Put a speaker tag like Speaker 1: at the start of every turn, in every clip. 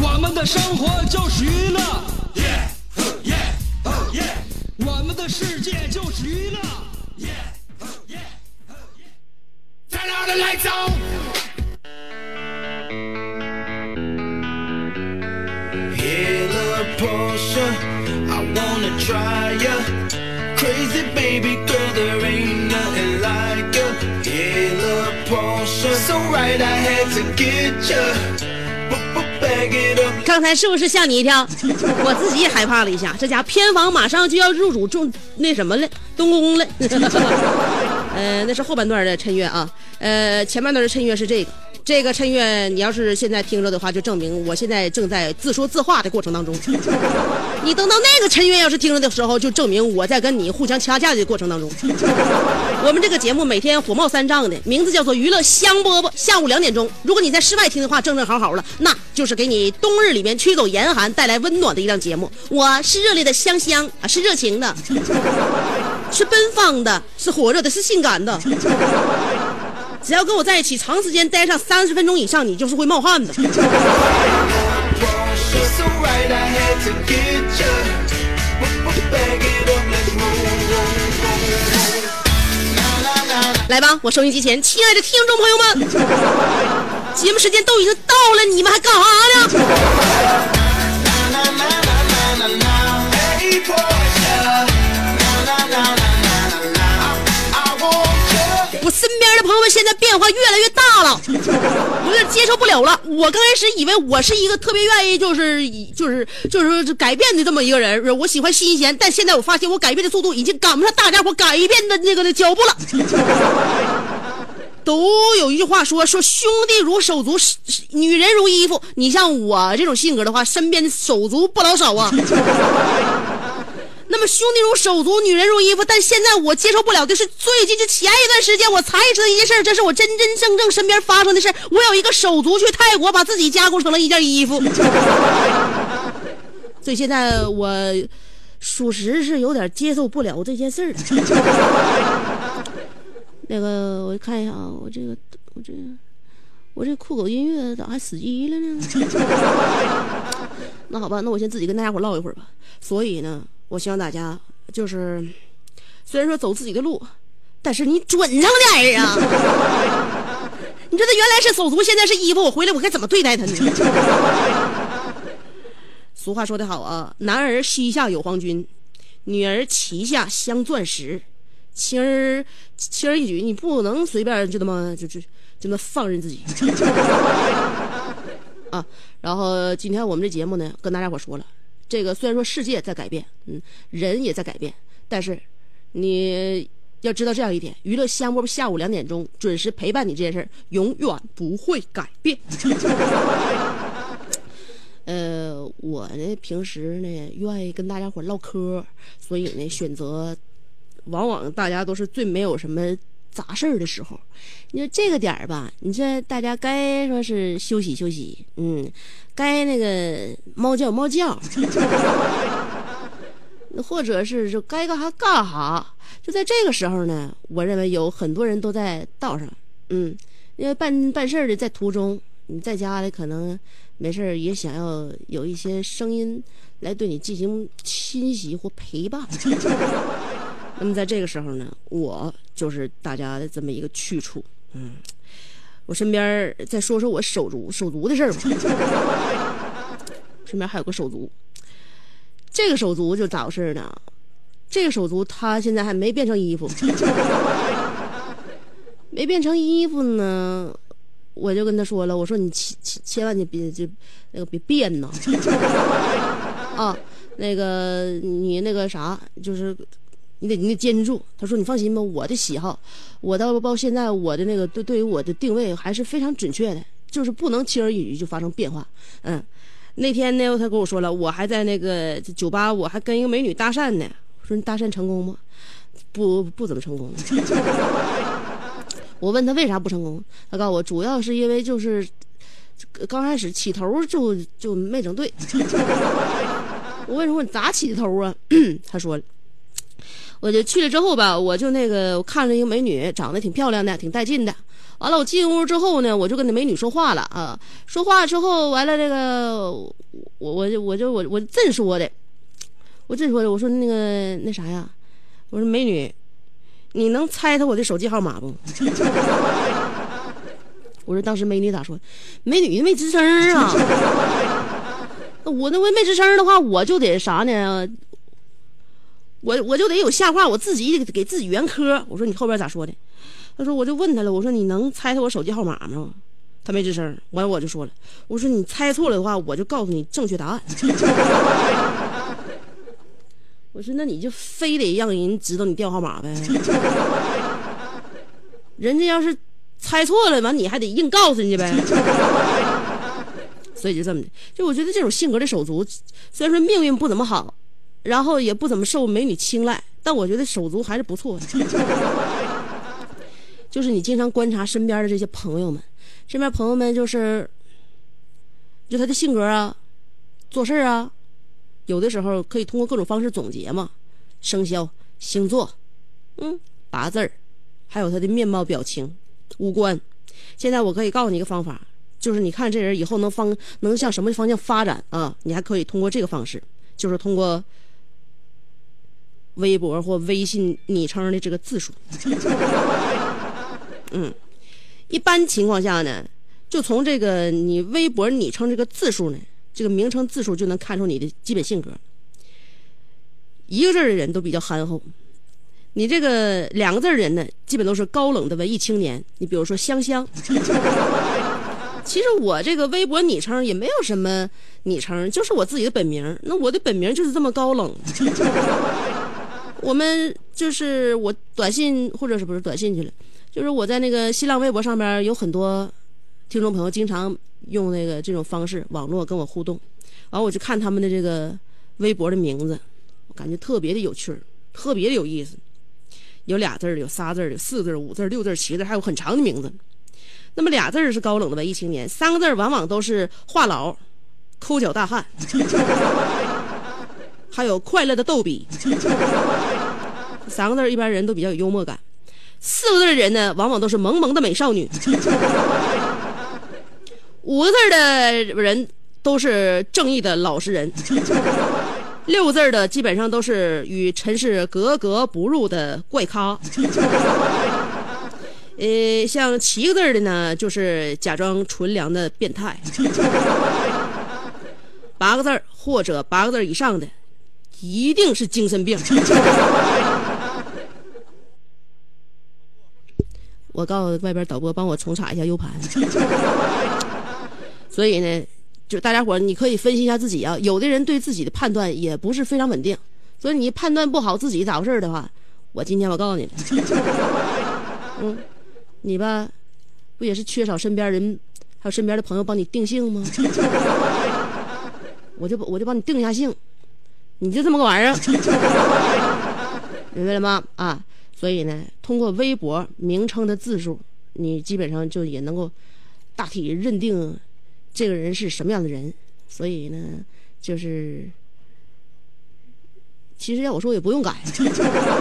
Speaker 1: 我们的生活就是娱乐，我们的世界就是娱乐。Turn out the lights on.
Speaker 2: Hella Porsche, I wanna try ya. Crazy baby girl, there
Speaker 3: 刚才是不是吓你一跳？我自己也害怕了一下。这家偏房马上就要入主中那什么了，东宫了。呃，那是后半段的衬乐啊。呃，前半段的衬乐是这个。这个衬乐，你要是现在听着的话，就证明我现在正在自说自话的过程当中。你等到那个衬乐要是听着的时候，就证明我在跟你互相掐架的过程当中。我们这个节目每天火冒三丈的，名字叫做娱乐香饽饽。下午两点钟，如果你在室外听的话，正正好好了，那就是给你冬日里面驱走严寒，带来温暖的一档节目。我是热烈的香香啊，是热情的，是奔放的，是火热的，是性感的。只要跟我在一起长时间待上三十分钟以上，你就是会冒汗的。来吧，我收音机前亲爱的听众朋友们，节目时间都已经到了，你们还干啥呢？我身边的朋友们现在变化越来越大了，有点接受不了了。我刚开始以为我是一个特别愿意就是就是就是说改变的这么一个人，我喜欢新鲜，但现在我发现我改变的速度已经赶不上大家伙改变的那个的脚步了。都有一句话说说兄弟如手足，女人如衣服。你像我这种性格的话，身边的手足不老少啊。么兄弟如手足，女人如衣服，但现在我接受不了的是，最近这前一段时间我才知道一件事，这是我真真正正身边发生的事。我有一个手足去泰国，把自己加工成了一件衣服，所以现在我属实是有点接受不了这件事儿。那个，我看一下啊，我这个，我这个，我这酷狗音乐咋还死机了呢？那好吧，那我先自己跟大家伙唠一会儿吧。所以呢，我希望大家就是，虽然说走自己的路，但是你准上点儿啊！你说他原来是手足，现在是衣服，我回来我该怎么对待他呢？俗话说得好啊，男儿膝下有黄金，女儿膝下镶钻石，轻而轻而易举，你不能随便就这么就就就那放任自己 啊。然后今天我们这节目呢，跟大家伙说了，这个虽然说世界在改变，嗯，人也在改变，但是你要知道这样一点，娱乐香饽饽下午两点钟准时陪伴你这件事儿，永远不会改变。呃，我呢平时呢愿意跟大家伙唠嗑，所以呢选择，往往大家都是最没有什么杂事儿的时候。你说这个点儿吧，你说大家该说是休息休息，嗯，该那个猫叫猫叫，或者是就该干啥干啥。就在这个时候呢，我认为有很多人都在道上，嗯，因为办办事儿的在途中，你在家里可能没事儿也想要有一些声音来对你进行侵袭或陪伴。那么在这个时候呢，我就是大家的这么一个去处。嗯，我身边再说说我手足手足的事儿吧。身边还有个手足。这个手足就咋回事呢？这个手足他现在还没变成衣服，没变成衣服呢，我就跟他说了，我说你千千千万你别就那个别变呐，啊，那个你那个啥就是。你得你得坚持住。他说：“你放心吧，我的喜好，我到到现在我的那个对对于我的定位还是非常准确的，就是不能轻而易举就发生变化。”嗯，那天呢，他跟我说了，我还在那个酒吧，我还跟一个美女搭讪呢。我说：“你搭讪成功吗？”不，不怎么成功。我问他为啥不成功，他告诉我，主要是因为就是刚开始起头就就没整对。我问说：“你咋起的头啊？” 他说。我就去了之后吧，我就那个我看着一个美女，长得挺漂亮的，挺带劲的。完了，我进屋之后呢，我就跟那美女说话了啊。说话之后，完了这个，我我就我就我我这说的，我这说的，我说那个那啥呀，我说美女，你能猜猜我的手机号码不？我说当时美女咋说？美女 没吱声啊。我那我没吱声的话，我就得啥呢？我我就得有下话，我自己给自己圆科。我说你后边咋说的？他说我就问他了，我说你能猜猜我手机号码吗？他没吱声。完我就说了，我说你猜错了的话，我就告诉你正确答案。我说那你就非得让人知道你电话号码呗？人家要是猜错了，完你还得硬告诉人家呗？所以就这么的，就我觉得这种性格的手足，虽然说命运不怎么好。然后也不怎么受美女青睐，但我觉得手足还是不错的。就是你经常观察身边的这些朋友们，身边朋友们就是，就他的性格啊，做事啊，有的时候可以通过各种方式总结嘛，生肖、星座，嗯，八字，还有他的面貌、表情、五官。现在我可以告诉你一个方法，就是你看这人以后能方能向什么方向发展啊？你还可以通过这个方式，就是通过。微博或微信昵称的这个字数，嗯，一般情况下呢，就从这个你微博昵称这个字数呢，这个名称字数就能看出你的基本性格。一个字的人都比较憨厚，你这个两个字人呢，基本都是高冷的文艺青年。你比如说香香，其实我这个微博昵称也没有什么昵称，就是我自己的本名。那我的本名就是这么高冷。我们就是我短信或者是不是短信去了，就是我在那个新浪微博上边有很多听众朋友经常用那个这种方式网络跟我互动，完我就看他们的这个微博的名字，我感觉特别的有趣，特别的有意思，有俩字儿，有仨字儿，有四字儿，五字儿，六字儿，七字儿，还有很长的名字。那么俩字儿是高冷的文艺青年，三个字儿往往都是话痨、抠脚大汉。还有快乐的逗比，三个字一般人都比较有幽默感。四个字的人呢，往往都是萌萌的美少女。五个字的人都是正义的老实人。六个字的基本上都是与尘世格格不入的怪咖。呃，像七个字的呢，就是假装纯良的变态。八个字或者八个字以上的。一定是精神病。我告诉外边导播，帮我重插一下 U 盘。所以呢，就大家伙你可以分析一下自己啊。有的人对自己的判断也不是非常稳定，所以你判断不好自己咋回事的话，我今天我告诉你，嗯，你吧，不也是缺少身边人，还有身边的朋友帮你定性吗？我就我就帮你定一下性。你就这么个玩意儿，明白了吗？啊，所以呢，通过微博名称的字数，你基本上就也能够大体认定这个人是什么样的人。所以呢，就是其实要我说也不用改，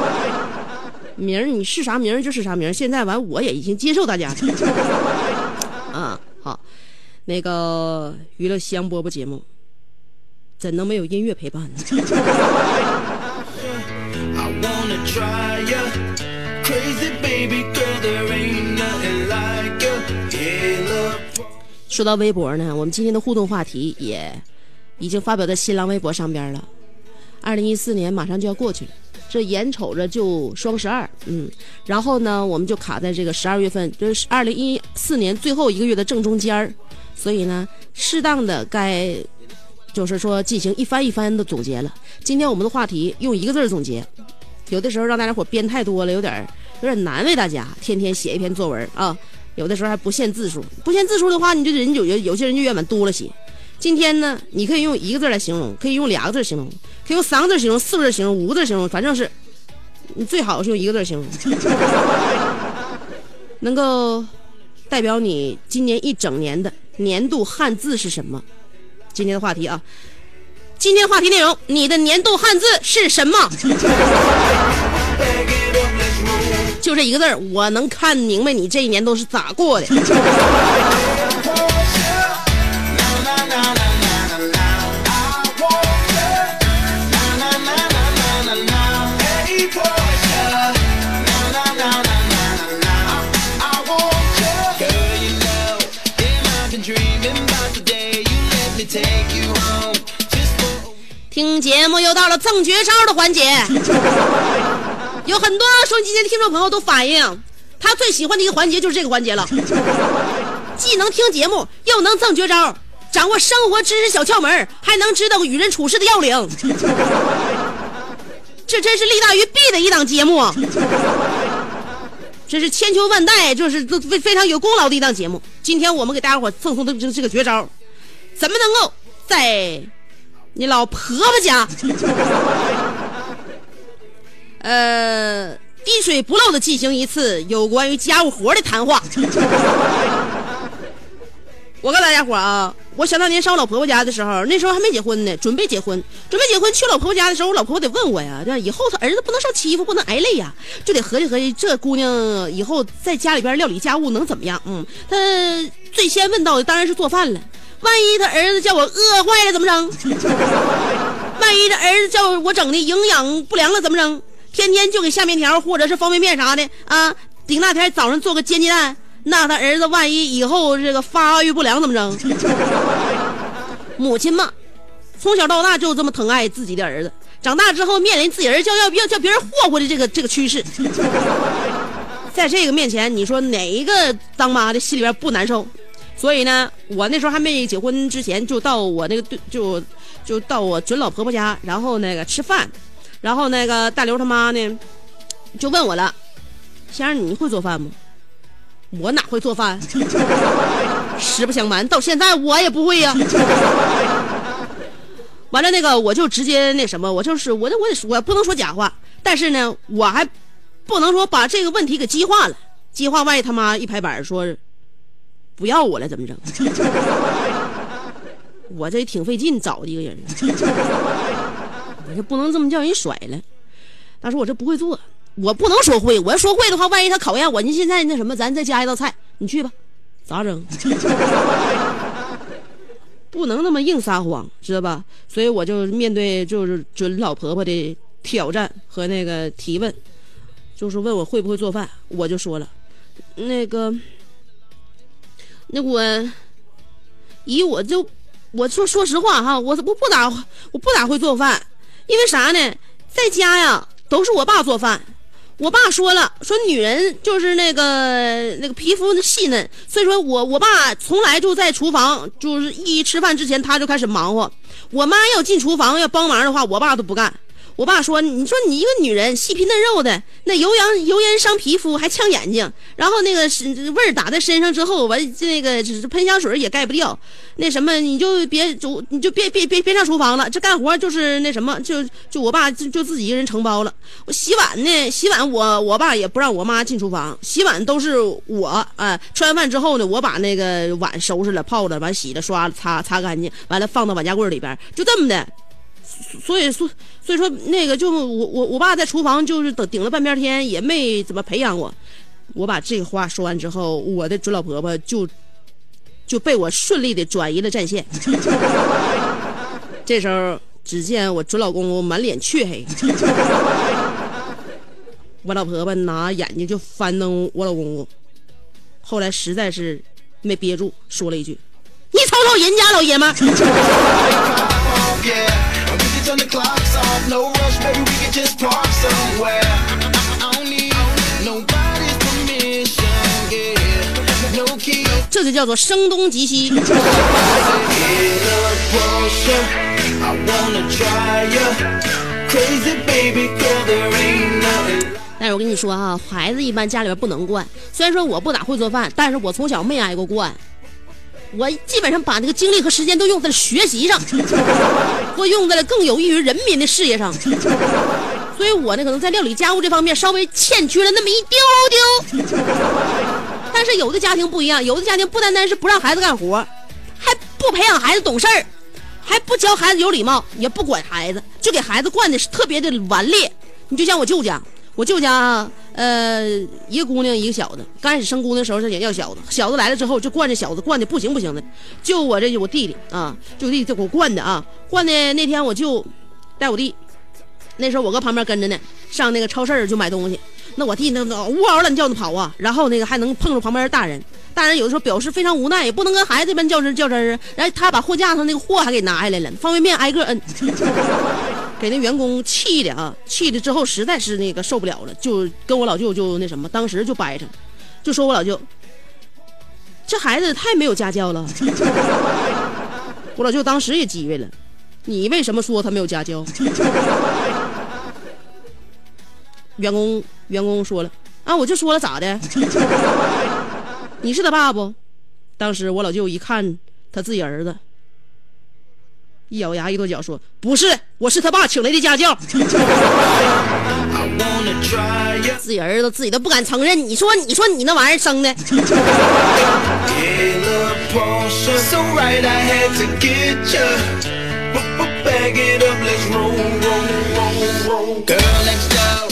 Speaker 3: 名儿你是啥名儿就是啥名儿。现在完我也已经接受大家 啊，好，那个娱乐香饽饽节目。怎能没有音乐陪伴呢？说到微博呢，我们今天的互动话题也已经发表在新浪微博上边了。二零一四年马上就要过去了，这眼瞅着就双十二，嗯，然后呢，我们就卡在这个十二月份，就是二零一四年最后一个月的正中间儿，所以呢，适当的该就是说进行一番一番的总结了。今天我们的话题用一个字儿总结，有的时候让大家伙编太多了，有点有点难为大家，天天写一篇作文啊，有的时候还不限字数，不限字数的话，你就人有有有些人就愿往多了写。今天呢，你可以用一个字来形容，可以用俩个字形容，可以用三个字形容，四个字形容，五个字形容，反正是你最好是用一个字形容，能够代表你今年一整年的年度汉字是什么？今天的话题啊，今天话题内容，你的年度汉字是什么？就这一个字儿，我能看明白你这一年都是咋过的。听节目又到了赠绝招的环节，有很多收音机前的听众朋友都反映，他最喜欢的一个环节就是这个环节了，既能听节目，又能赠绝招，掌握生活知识小窍门，还能知道与人处事的要领，这真是利大于弊的一档节目，这是千秋万代，就是非非常有功劳的一档节目。今天我们给大家伙赠送的这这个绝招，怎么能够在？你老婆婆家，呃，滴水不漏的进行一次有关于家务活的谈话。我告诉大家伙啊，我想当年上我老婆婆家的时候，那时候还没结婚呢，准备结婚，准备结婚去老婆婆家的时候，我老婆婆得问我呀，这以后她儿子不能受欺负，不能挨累呀，就得合计合计，这姑娘以后在家里边料理家务能怎么样？嗯，她最先问到的当然是做饭了。万一他儿子叫我饿坏了怎么整？万一他儿子叫我整的营养不良了怎么整？天天就给下面条或者是方便面啥的啊！顶那天早上做个煎鸡蛋，那他儿子万一以后这个发育不良怎么整？母亲嘛，从小到大就这么疼爱自己的儿子，长大之后面临自己儿子叫要要叫别人霍霍的这个这个趋势，在这个面前，你说哪一个当妈的心里边不难受？所以呢，我那时候还没结婚之前，就到我那个对，就就到我准老婆婆家，然后那个吃饭，然后那个大刘他妈呢，就问我了，先生你会做饭吗？我哪会做饭？实不相瞒，到现在我也不会呀。完了那个我就直接那什么，我就是我我得我不能说假话，但是呢，我还不能说把这个问题给激化了，激化万一他妈一拍板说。不要我了，怎么整？我这挺费劲找的一个人，我这不能这么叫人甩了。他说我这不会做，我不能说会，我要说会的话，万一他考验我，你现在那什么，咱再加一道菜，你去吧，咋整？不能那么硬撒谎，知道吧？所以我就面对就是准老婆婆的挑战和那个提问，就是问我会不会做饭，我就说了，那个。那我，姨，我就我说说实话哈，我我不咋我不咋会做饭，因为啥呢？在家呀都是我爸做饭，我爸说了，说女人就是那个那个皮肤细嫩，所以说我我爸从来就在厨房，就是一吃饭之前他就开始忙活，我妈要进厨房要帮忙的话，我爸都不干。我爸说：“你说你一个女人细皮嫩肉的，那油盐油盐伤皮肤，还呛眼睛。然后那个是味儿打在身上之后，完那个喷香水也盖不掉。那什么，你就别就你就别别别别上厨房了。这干活就是那什么，就就我爸就就自己一个人承包了。我洗碗呢，洗碗我我爸也不让我妈进厨房，洗碗都是我啊。吃完饭之后呢，我把那个碗收拾了、泡了、完洗了、刷了、擦擦干净，完了放到碗架柜里边，就这么的。”所以说，所以说那个就我我我爸在厨房就是等顶了半边天，也没怎么培养我。我把这话说完之后，我的准老婆婆就就被我顺利的转移了战线。这时候，只见我准老公公满脸黢黑，我老婆婆拿眼睛就翻瞪我老公公。后来实在是没憋住，说了一句：“你瞅瞅人家老爷们 儿。”
Speaker 2: park somewhere. I don't need nobody's permission, yeah. No key.
Speaker 3: 这就叫做声东击西。
Speaker 2: I wanna try ya. Crazy baby girl, there ain't nothing.
Speaker 3: 但是我跟你说啊、孩子一般家里边不能惯。虽然说我不咋会做饭，但是我从小没挨过惯。我基本上把那个精力和时间都用在了学习上，或用在了更有益于人民的事业上。所以我呢，可能在料理家务这方面稍微欠缺了那么一丢丢。但是有的家庭不一样，有的家庭不单单是不让孩子干活，还不培养孩子懂事儿，还不教孩子有礼貌，也不管孩子，就给孩子惯的是特别的顽劣。你就像我舅家，我舅家呃一个姑娘一个小的，刚开始生姑娘的时候是想要小子，小子来了之后就惯着小子，惯的不行不行的。就我这我弟弟啊，就弟弟给我惯的啊，惯的那天我就带我弟，那时候我搁旁边跟着呢，上那个超市就买东西。那我弟那那呜嗷乱叫的跑啊，然后那个还能碰着旁边的大人，大人有的时候表示非常无奈，也不能跟孩子一般较真较真啊。然后他把货架上那个货还给拿下来了，方便面挨个摁，给那员工气的啊，气的之后实在是那个受不了了，就跟我老舅就那什么，当时就掰扯，就说我老舅，这孩子太没有家教了。我老舅当时也急歪了，你为什么说他没有家教？员工员工说了啊，我就说了咋的？你是他爸不？当时我老舅一看他自己儿子，一咬牙一跺脚说：“不是，我是他爸请来的家教。
Speaker 2: I wanna try ya. ”
Speaker 3: 自己儿子自己都不敢承认，你说你说你那玩意儿生的.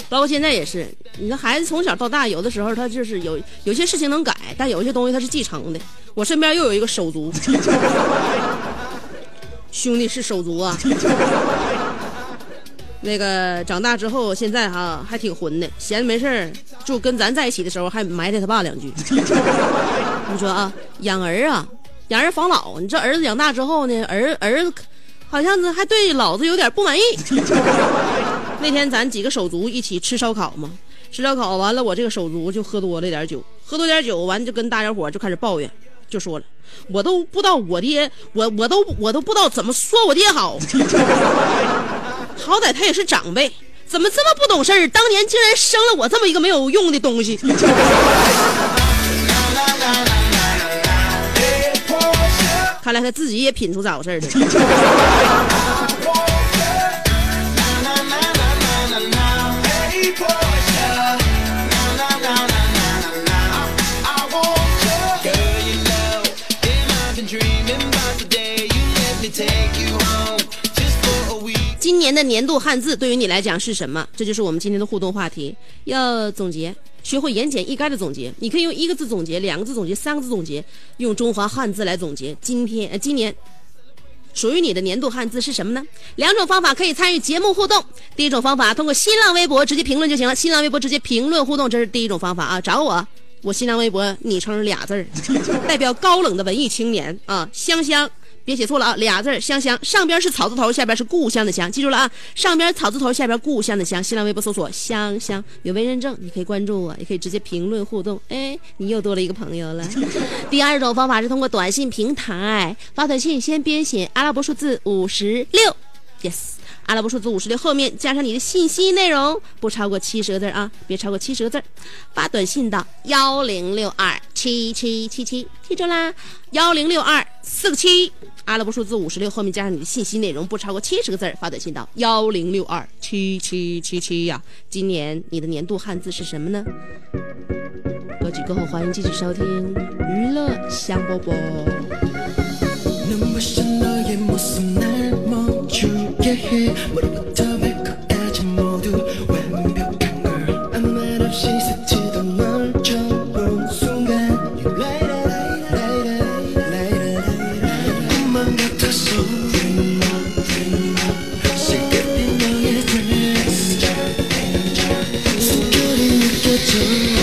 Speaker 3: 包括现在也是，你的孩子从小到大，有的时候他就是有有些事情能改，但有些东西他是继承的。我身边又有一个手足，兄弟是手足啊。那个长大之后，现在哈还挺混的，闲着没事儿就跟咱在一起的时候还埋汰他爸两句。你说啊，养儿啊，养儿防老。你这儿子养大之后呢，儿儿子好像是还对老子有点不满意。那天咱几个手足一起吃烧烤嘛，吃烧烤完了，我这个手足就喝多了点酒，喝多点酒完就跟大家伙就开始抱怨，就说了，我都不知道我爹，我我都我都不知道怎么说我爹好，好歹他也是长辈，怎么这么不懂事儿？当年竟然生了我这么一个没有用的东西。看来他自己也品出咋回事儿了。年的年度汉字对于你来讲是什么？这就是我们今天的互动话题。要总结，学会言简意赅的总结。你可以用一个字总结，两个字总结，三个字总结，用中华汉字来总结。今天呃，今年属于你的年度汉字是什么呢？两种方法可以参与节目互动。第一种方法，通过新浪微博直接评论就行了。新浪微博直接评论互动，这是第一种方法啊。找我，我新浪微博昵称俩字儿，代表高冷的文艺青年啊，香香。别写错了啊，俩字儿香香，上边是草字头，下边是故乡的乡，记住了啊，上边草字头，下边故乡的乡。新浪微博搜索香香，有微认证，你可以关注我，也可以直接评论互动。哎，你又多了一个朋友了。第二种方法是通过短信平台发短信，先编写阿拉伯数字五十六，yes。阿拉伯数字五十六后面加上你的信息内容，不超过七十个字啊，别超过七十个字。发短信到幺零六二七七七七，记住啦，幺零六二四个七。阿拉伯数字五十六后面加上你的信息内容，不超过七十个字，发短信到幺零六二七七七七呀。今年你的年度汉字是什么呢？歌曲过后，欢迎继续收听娱乐香饽饽。
Speaker 2: 눈부신 너의 모습 날 멈추게 해. 머리부터 발끝까지 모두 완벽한 걸. 아무 말 없이 스치던 널 처음 본 순간. You light it, light it, light it, light it 꿈만 같았어 Dream on, dream on 시급인 너의 dress. 숨결이 느껴져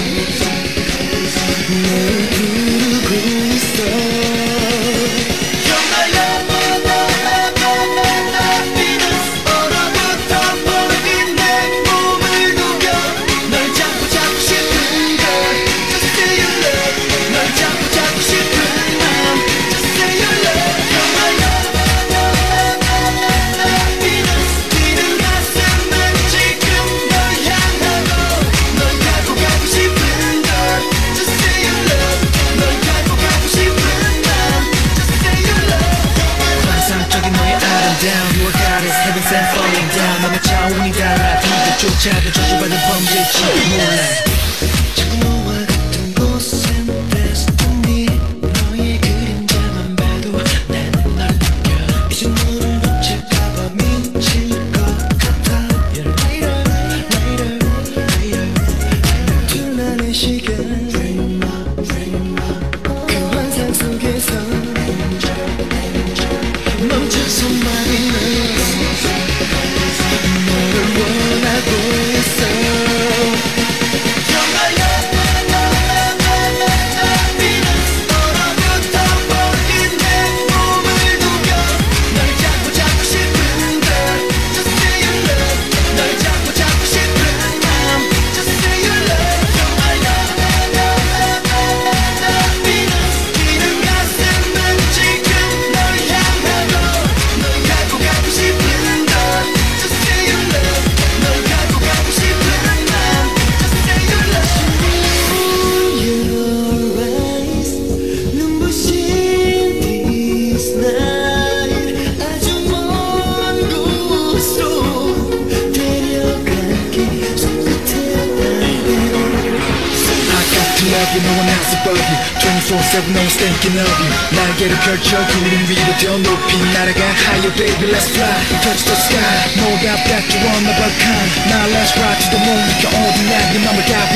Speaker 2: 날개를 펼쳐 구름 위로 더 높이 날아가 Higher baby, let's fly Touch the sky you're one of a kind Now let's ride to the moon We can all do that 네 맘을 다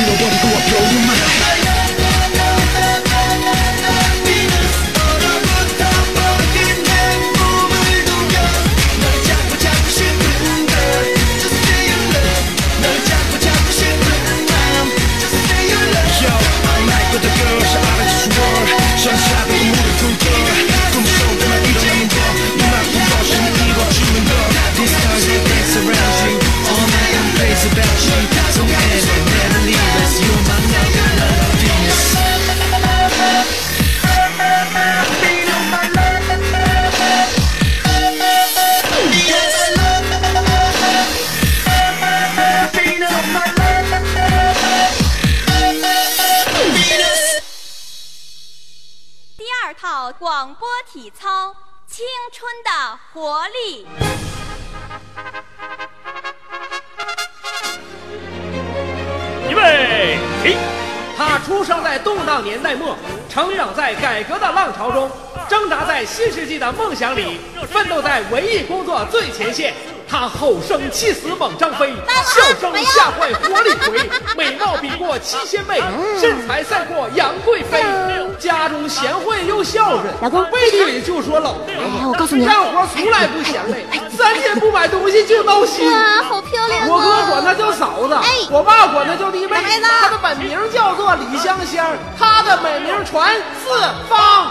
Speaker 4: 新世纪的梦想里，奋斗在文艺工作最前线。他吼声气死猛张飞，笑声吓坏活李逵，美貌比过七仙妹，身材赛过杨贵妃。家中贤惠又孝顺，
Speaker 5: 老公
Speaker 4: 背地里就说老婆
Speaker 5: 哎我告诉你
Speaker 4: 干活从来不嫌累，三天不买东西就闹心。
Speaker 5: 哇，好漂亮啊！
Speaker 4: 我哥管她叫嫂子，
Speaker 5: 哎
Speaker 4: 我爸管她叫弟妹。她的本名叫做李香香，她的美名传四方。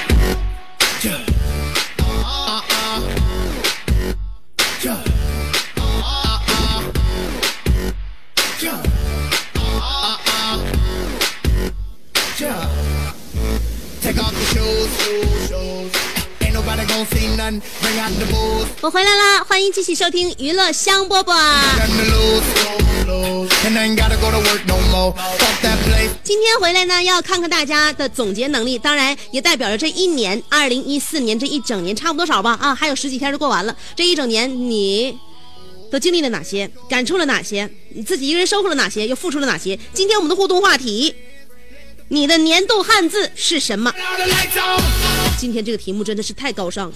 Speaker 3: 我回来啦，欢迎继续收听娱乐香饽饽。
Speaker 2: place.
Speaker 3: 今天回来呢，要看看大家的总结能力，当然也代表着这一年，二零一四年这一整年差不多少吧啊，还有十几天就过完了。这一整年你都经历了哪些，感触了哪些，你自己一个人收获了哪些，又付出了哪些？今天我们的互动话题，你的年度汉字是什么.今天这个题目真的是太高尚了。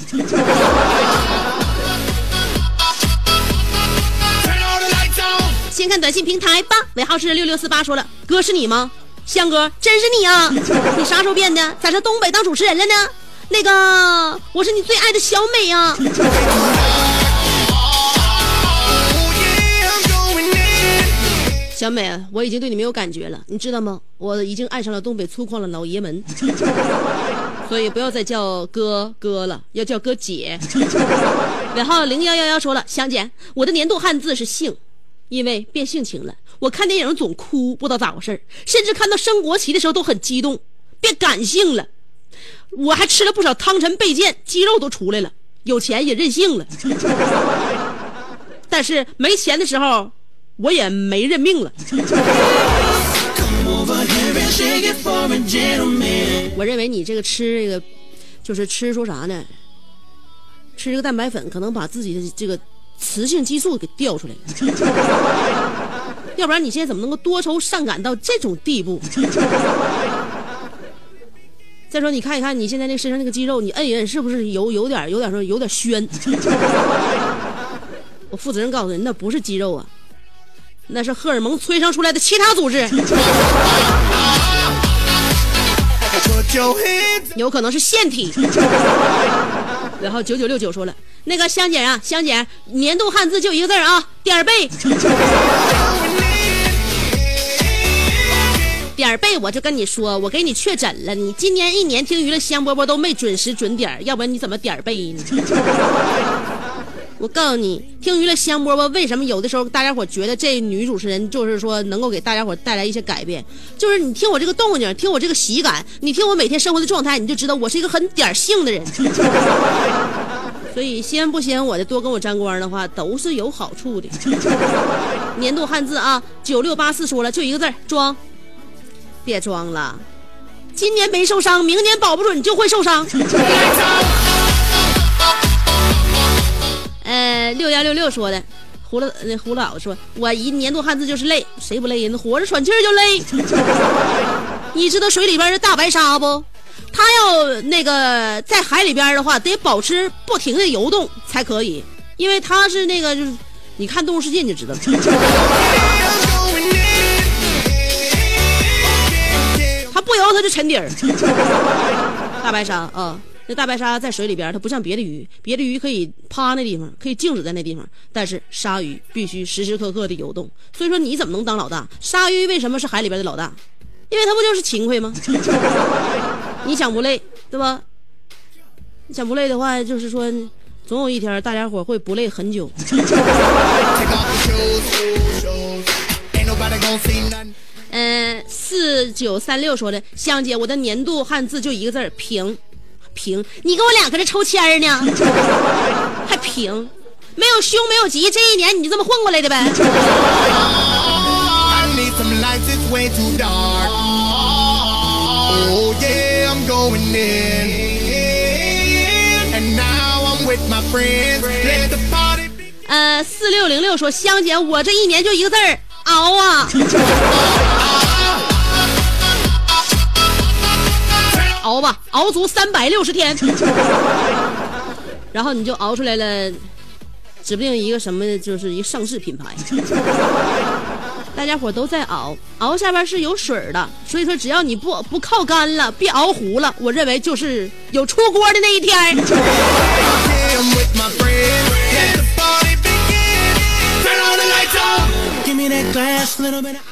Speaker 3: 先看短信平台吧，尾号是六六四八，说了，哥是你吗？香哥，真是你啊！你啥时候变的？咋上东北当主持人了呢？那个，我是你最爱的小美啊
Speaker 2: ！Oh.
Speaker 3: 小美，我已经对你没有感觉了，你知道吗？我已经爱上了东北粗犷的老爷们，所以不要再叫哥哥了，要叫哥姐。尾号零幺幺幺说了，香姐，我的年度汉字是性，因为变性情了。我看电影总哭，不知道咋回事甚至看到升国旗的时候都很激动，变感性了。我还吃了不少汤臣倍健，肌肉都出来了。有钱也任性了，但是没钱的时候，我也没认命了。我认为你这个吃这个，就是吃说啥呢？吃这个蛋白粉可能把自己的这个雌性激素给调出来了，要不然你现在怎么能够多愁善感到这种地步？再说，你看一看你现在那身上那个肌肉，你摁一摁，是不是有有点有点说有点宣？我负责任告诉你，那不是肌肉啊，那是荷尔蒙催生出来的其他组织，有可能是腺体。然后九九六九说了，那个香姐啊，香姐，年度汉字就一个字啊，点儿背。点儿背，我就跟你说，我给你确诊了，你今年一年听娱乐香饽饽都没准时准点儿，要不然你怎么点儿背呢？我告诉你，听娱乐香饽饽为什么有的时候大家伙觉得这女主持人就是说能够给大家伙带来一些改变，就是你听我这个动静，听我这个喜感，你听我每天生活的状态，你就知道我是一个很点性的人。所以嫌不嫌我的多跟我沾光的话，都是有好处的。年度汉字啊，九六八四说了，就一个字装。别装了，今年没受伤，明年保不准就会受伤。六幺六六说的，胡了那胡老说，我一年度汉字就是累，谁不累人？活着喘气儿就累。你知道水里边的大白鲨不？它要那个在海里边的话，得保持不停的游动才可以，因为它是那个就是，你看动物世界你就知道了。它不游它就沉底儿。大白鲨啊，那大白鲨在水里边，它不像别的鱼，别的鱼可以趴那地方，可以静止在那地方，但是鲨鱼必须时时刻刻的游动。所以说你怎么能当老大？鲨鱼为什么是海里边的老大？因为它不就是勤快吗？你想不累，对吧？你想不累的话，就是说，总有一天大家伙会不累很久。嗯，四九三六说的，香姐，我的年度汉字就一个字儿平，平。你跟我俩搁这抽签儿呢，还平，没有凶没有吉，这一年你就这么混过来的呗。呃，四六零六说，香姐，我这一年就一个字儿熬啊。熬吧，熬足三百六十天，然后你就熬出来了，指不定一个什么，就是一上市品牌。大家伙都在熬，熬下边是有水的，所以说只要你不不靠干了，别熬糊了，我认为就是有出锅的那一天。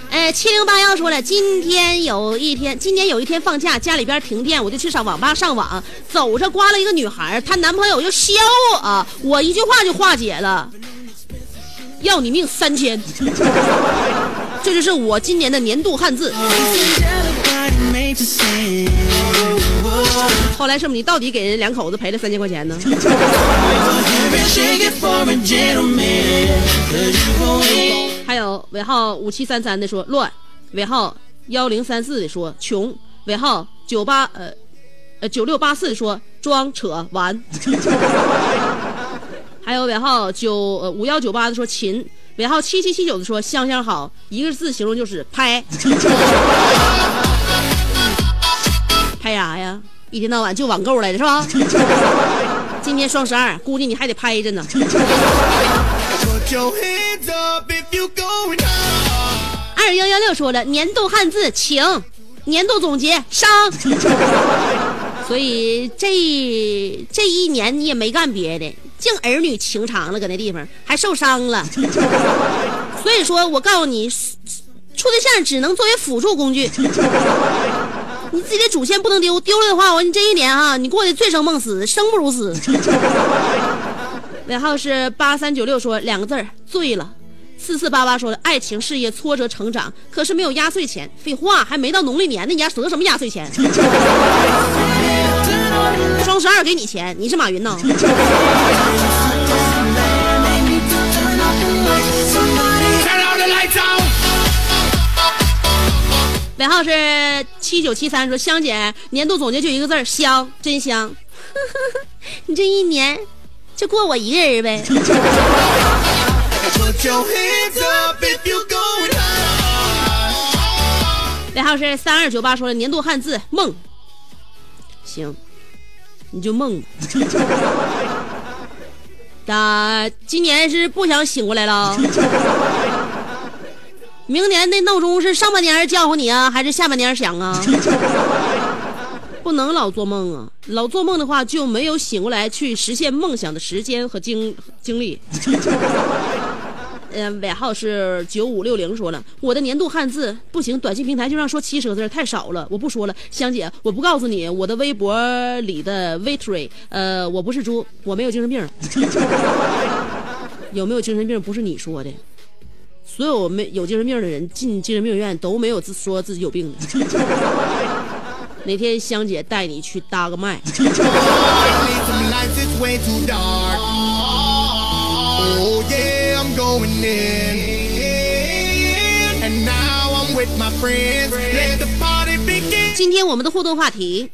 Speaker 3: 哎，七零八幺说了，今天有一天，今年有一天放假，家里边停电，我就去上网吧上网，走着刮了一个女孩，她男朋友要削我，我一句话就化解了，要你命三千，这就是我今年的年度汉字。后来是不是你到底给人两口子赔了三千块钱呢？还有尾号五七三三的说乱，尾号幺零三四的说穷，尾号九八呃呃九六八四的说装扯完，还有尾号九呃五幺九八的说勤，尾号七七七九的说香香好，一个字形容就是拍，拍啥呀？一天到晚就网购来的是吧？今天双十二，估计你还得拍着呢。二幺幺六说了，年度汉字情，年度总结伤。所以这这一年你也没干别的，净儿女情长了，搁那地方还受伤了。所以说我告诉你，处对象只能作为辅助工具。你自己的主线不能丢，丢了的话，我你这一年啊，你过得醉生梦死，生不如死。尾号是八三九六，说两个字儿醉了。四四八八说的爱情事业挫折成长，可是没有压岁钱。废话，还没到农历年呢，你得什么压岁钱？双十二给你钱，你是马云呐？尾号是七九七三，说香姐年度总结就一个字儿香，真香。你这一年就过我一个人呗。尾号是三二九八，说了年度汉字梦。行，你就梦吧。咋？今年是不想醒过来了？明年那闹钟是上半年叫唤你啊，还是下半年响啊？不能老做梦啊！老做梦的话，就没有醒过来去实现梦想的时间和精精力。嗯，尾号是九五六零，说了我的年度汉字不行，短信平台就让说七十个字太少了，我不说了。香姐，我不告诉你，我的微博里的 victory，呃，我不是猪，我没有精神病。有没有精神病不是你说的，所有没有精神病的人进精神病院都没有自说自己有病的。哪天香姐带你去搭个麦。今天我们的互动话题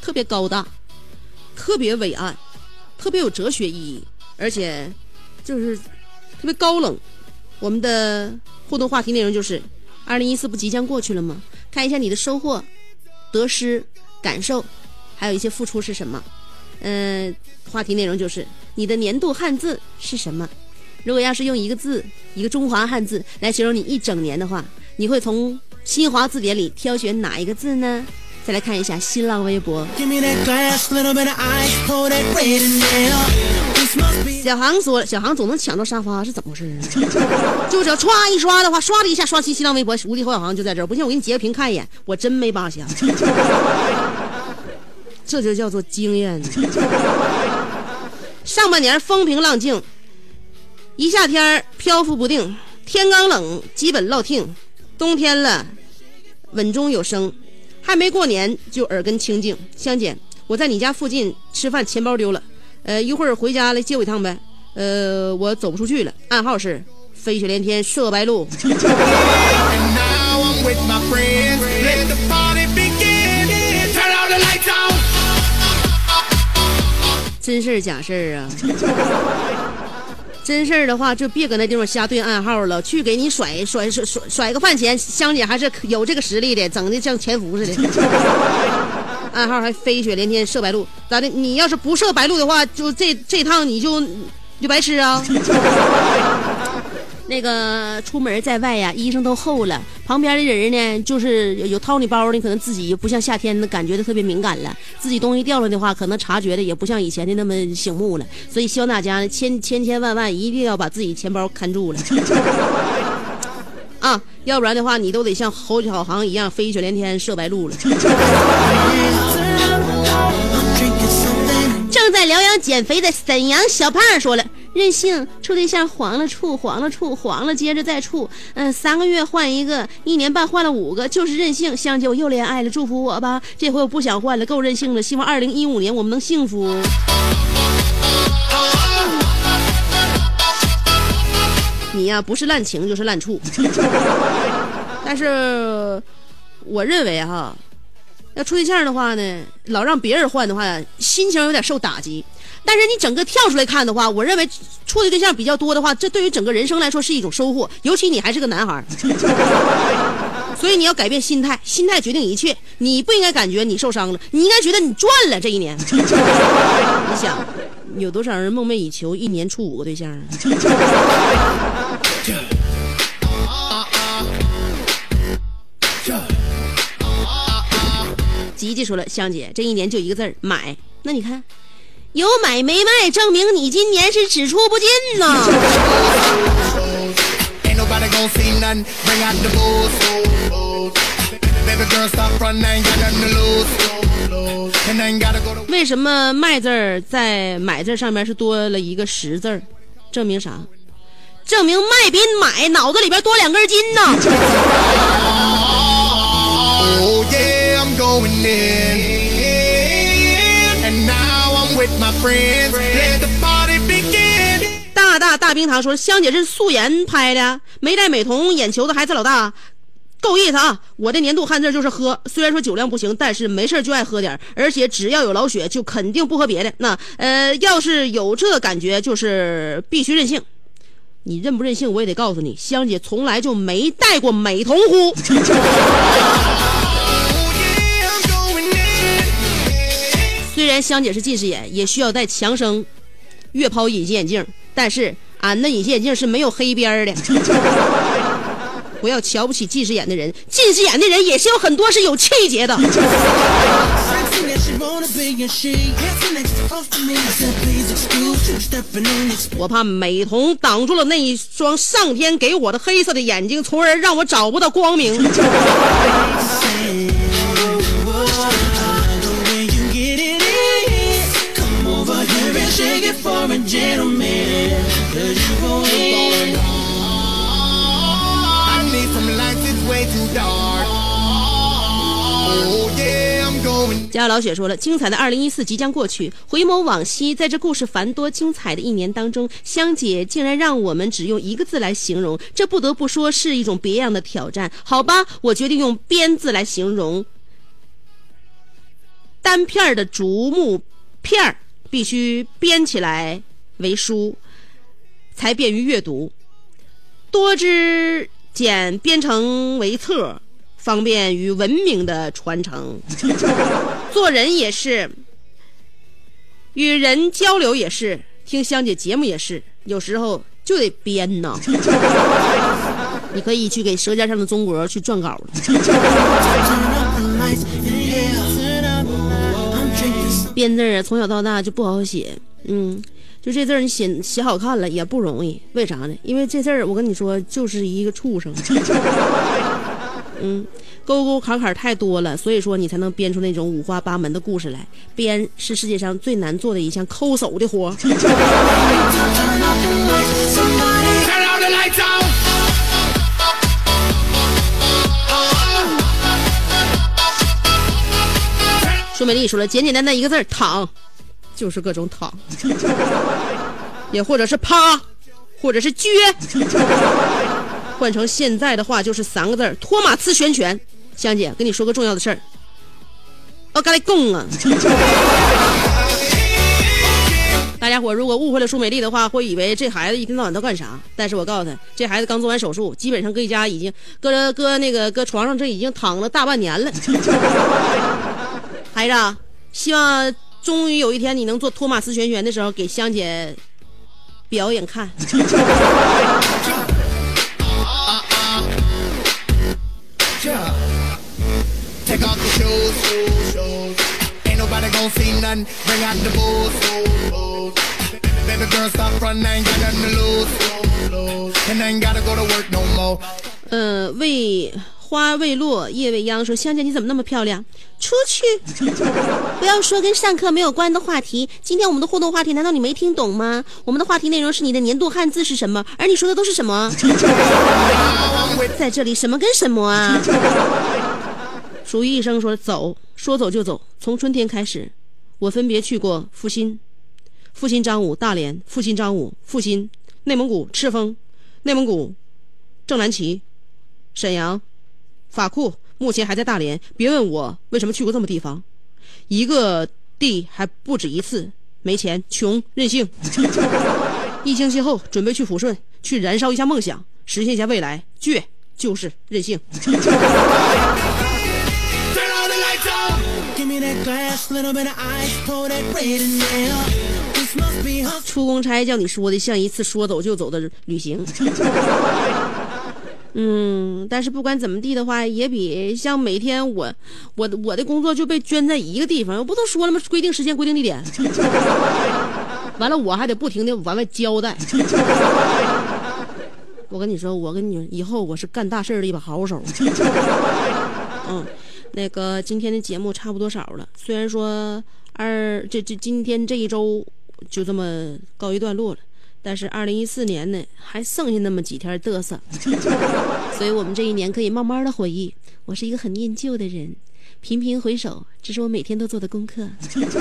Speaker 3: 特别高大，特别伟岸，特别有哲学意义，而且就是特别高冷。我们的互动话题内容就是2014不即将过去了吗？看一下你的收获。得失、感受，还有一些付出是什么。嗯、话题内容就是你的年度汉字是什么？如果要是用一个字，一个中华汉字来形容你一整年的话，你会从新华字典里挑选哪一个字呢？再来看一下新浪微博小航说了，小航总能抢到沙发是怎么回事啊？就只要歘一刷的话，刷的一下刷新新浪微博，无敌侯小航就在这儿。不信我给你截个屏看一眼，我真没扒瞎，这就叫做经验。上半年风平浪静，一夏天儿漂浮不定，天刚冷基本落听，冬天了稳中有声，还没过年就耳根清净香姐我在你家附近吃饭钱包丢了。呃一会儿回家来接我一趟呗。呃我走不出去了暗号是飞雪连天射白鹿。真事儿假事儿啊。真事儿的话，就别搁那地方瞎对暗号了，去给你甩甩甩甩甩个饭钱，香姐还是有这个实力的，整的像潜伏似的。暗号还飞雪连天射白鹿，咋的？你要是不射白鹿的话，就这这趟你就你就白吃啊。那个出门在外呀，衣裳都厚了，旁边的人呢，就是有有掏你包的，可能自己不像夏天的感觉的特别敏感了，自己东西掉了的话，可能察觉的也不像以前的那么醒目了。所以希望大家千千千万万一定要把自己钱包看住了。啊，要不然的话，你都得像侯小航一样飞雪连天射白鹿了。正在疗养减肥的沈阳小胖说了：“任性，处对象黄了处，黄了处，黄了接着再处，嗯、三个月换一个，一年半换了五个，就是任性。香姐，我又恋爱了，祝福我吧。这回我不想换了，够任性了。希望二零一五年我们能幸福。”你呀、不是滥情就是滥处。但是，我认为哈，要处对象的话呢，老让别人换的话，心情有点受打击。但是你整个跳出来看的话，我认为处的对象比较多的话，这对于整个人生来说是一种收获。尤其你还是个男孩儿，所以你要改变心态，心态决定一切。你不应该感觉你受伤了，你应该觉得你赚了这一年。你想，有多少人梦寐以求一年处五个对象啊？吉吉说了，香姐这一年就一个字儿买。那你看，有买没卖证明你今年是只出不进
Speaker 1: 呢。
Speaker 3: 为什么卖字在买字上面是多了一个十字证明啥？证明卖比买脑子里边多两根筋
Speaker 1: 呢。Yeah i'm going in.
Speaker 3: 大大大冰糖说，香姐是素颜拍的，没戴美瞳，眼球子还是老大。够意思啊！我的年度汉字就是喝，虽然说酒量不行，但是没事就爱喝点而且只要有老雪，就肯定不喝别的。那呃，要是有这感觉，就是必须任性。你任不任性，我也得告诉你，香姐从来就没戴过美瞳呼。香姐是近视眼，也需要戴强生月抛隐形眼镜，但是俺的隐形眼镜是没有黑边的。不要瞧不起近视眼的人，近视眼的人也是有很多是有气节的。我怕美瞳挡住了那一双上天给我的黑色的眼睛，从而让我找不到光明。家老雪说了，精彩的二零一四即将过去，回眸往昔，在这故事繁多精彩的一年当中，香姐竟然让我们只用一个字来形容，这不得不说是一种别样的挑战。好吧，我决定用“编”字来形容。单片的竹木片儿必须编起来为书，才便于阅读；多之简编成为册。方便于文明的传承，做人也是，与人交流也是，听香姐节目也是，有时候就得编呐。你可以去给《舌尖上的中国》去撰稿了。编字啊，从小到大就不好写，嗯，就这字儿你写写好看了也不容易，为啥呢？因为这字儿我跟你说就是一个畜生。嗯，沟沟坎坎太多了，所以说你才能编出那种五花八门的故事来。编是世界上最难做的一项抠手的活。舒美丽说了，简简单单一个字躺，就是各种躺，也或者是趴，或者是撅。换成现在的话就是三个字托马斯旋拳。香姐跟你说个重要的事儿，大家伙如果误会了舒美丽的话，会以为这孩子一天到晚都干啥？但是我告诉他，这孩子刚做完手术，基本上搁家已经搁搁那个搁床上，这已经躺了大半年了。孩子，希望终于有一天你能做托马斯旋旋的时候，给香姐表演看。嗯，为花未落，夜未央，说香姐你怎么那么漂亮？出去！不要说跟上课没有关的话题。今天我们的互动话题难道你没听懂吗？我们的话题内容是你的年度汉字是什么？而你说的都是什么？在这里什么跟什么啊？属于医生说走，说走就走。从春天开始，我分别去过阜新、阜新张武、大连、阜新张武、阜新、内蒙古赤峰、内蒙古正蓝旗、沈阳、法库，目前还在大连。别问我为什么去过这么地方，一个地还不止一次。没钱，穷，任性。一星期后准备去抚顺，去燃烧一下梦想，实现一下未来。倔就是任性。出公差叫你说的像一次说走就走的旅行，嗯，但是不管怎么地的话，也比像每天我我我的工作就被圈在一个地方，我不都说了吗？规定时间，规定地点，完了我还得不停的往外交代。我跟你说，我跟你以后我是干大事的一把好手，嗯。那个今天的节目差不多少了，虽然说二这这今天这一周就这么告一段落了，但是二零一四年呢还剩下那么几天嘚瑟，所以我们这一年可以慢慢的回忆。我是一个很念旧的人，频频回首，这是我每天都做的功课。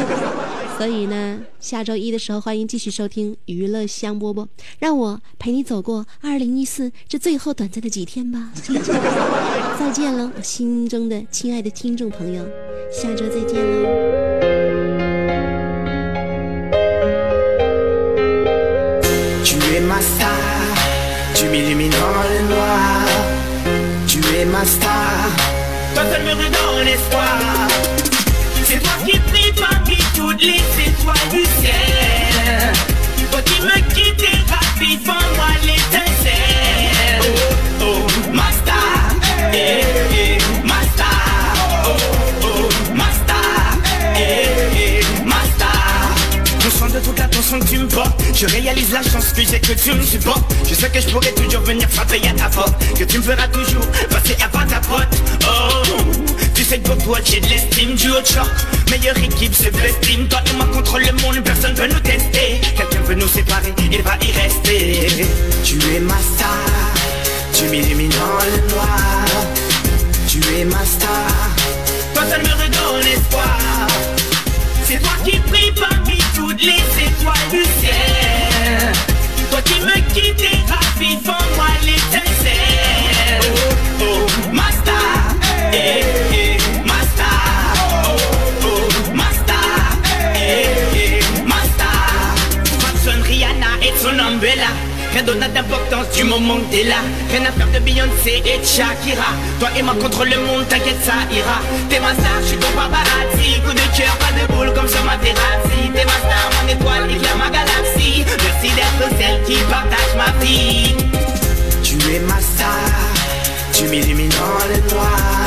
Speaker 3: 所以呢，下周一的时候，欢迎继续收听娱乐香饽饽，让我陪你走过二零一四这最后短暂的几天吧。再见了，我心中的亲爱的听众朋友，下周再见喽。
Speaker 6: Que tu me portes. Je réalise la chance que j'ai que tu me supportes. Je sais que je pourrais toujours venir frapper à ta porte. Que tu me feras toujours passer à pas ta pote. Oh Tu sais que pour toi j'ai de l'estime du haut de choc Meilleure équipe c'est l'estime Toi et moi contre le monde personne peut nous tester. Quelqu'un veut nous séparer il va y rester. Tu es ma star Tu m'illumines dans le noir. Tu es ma star Toi seul me redonne espoir. C'est toi qui Listen what you say, but you make it quittes, for my little l'étincelle. N'a d'importance du moment que t'es là. Rien à faire de Beyoncé et de Shakira. Toi et moi contre le monde, t'inquiète ça ira. T'es ma star, je suis ton paparazzi. Coup de cœur, pas de boule comme sur ma terrasse. T'es ma star, mon étoile, éclaire ma galaxie. Merci d'être celle qui partage ma vie. Tu es ma star Tu m'illumines dans le noir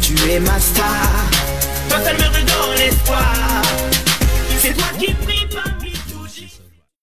Speaker 6: Tu es ma star. Toi seul me redonne espoir C'est toi qui brille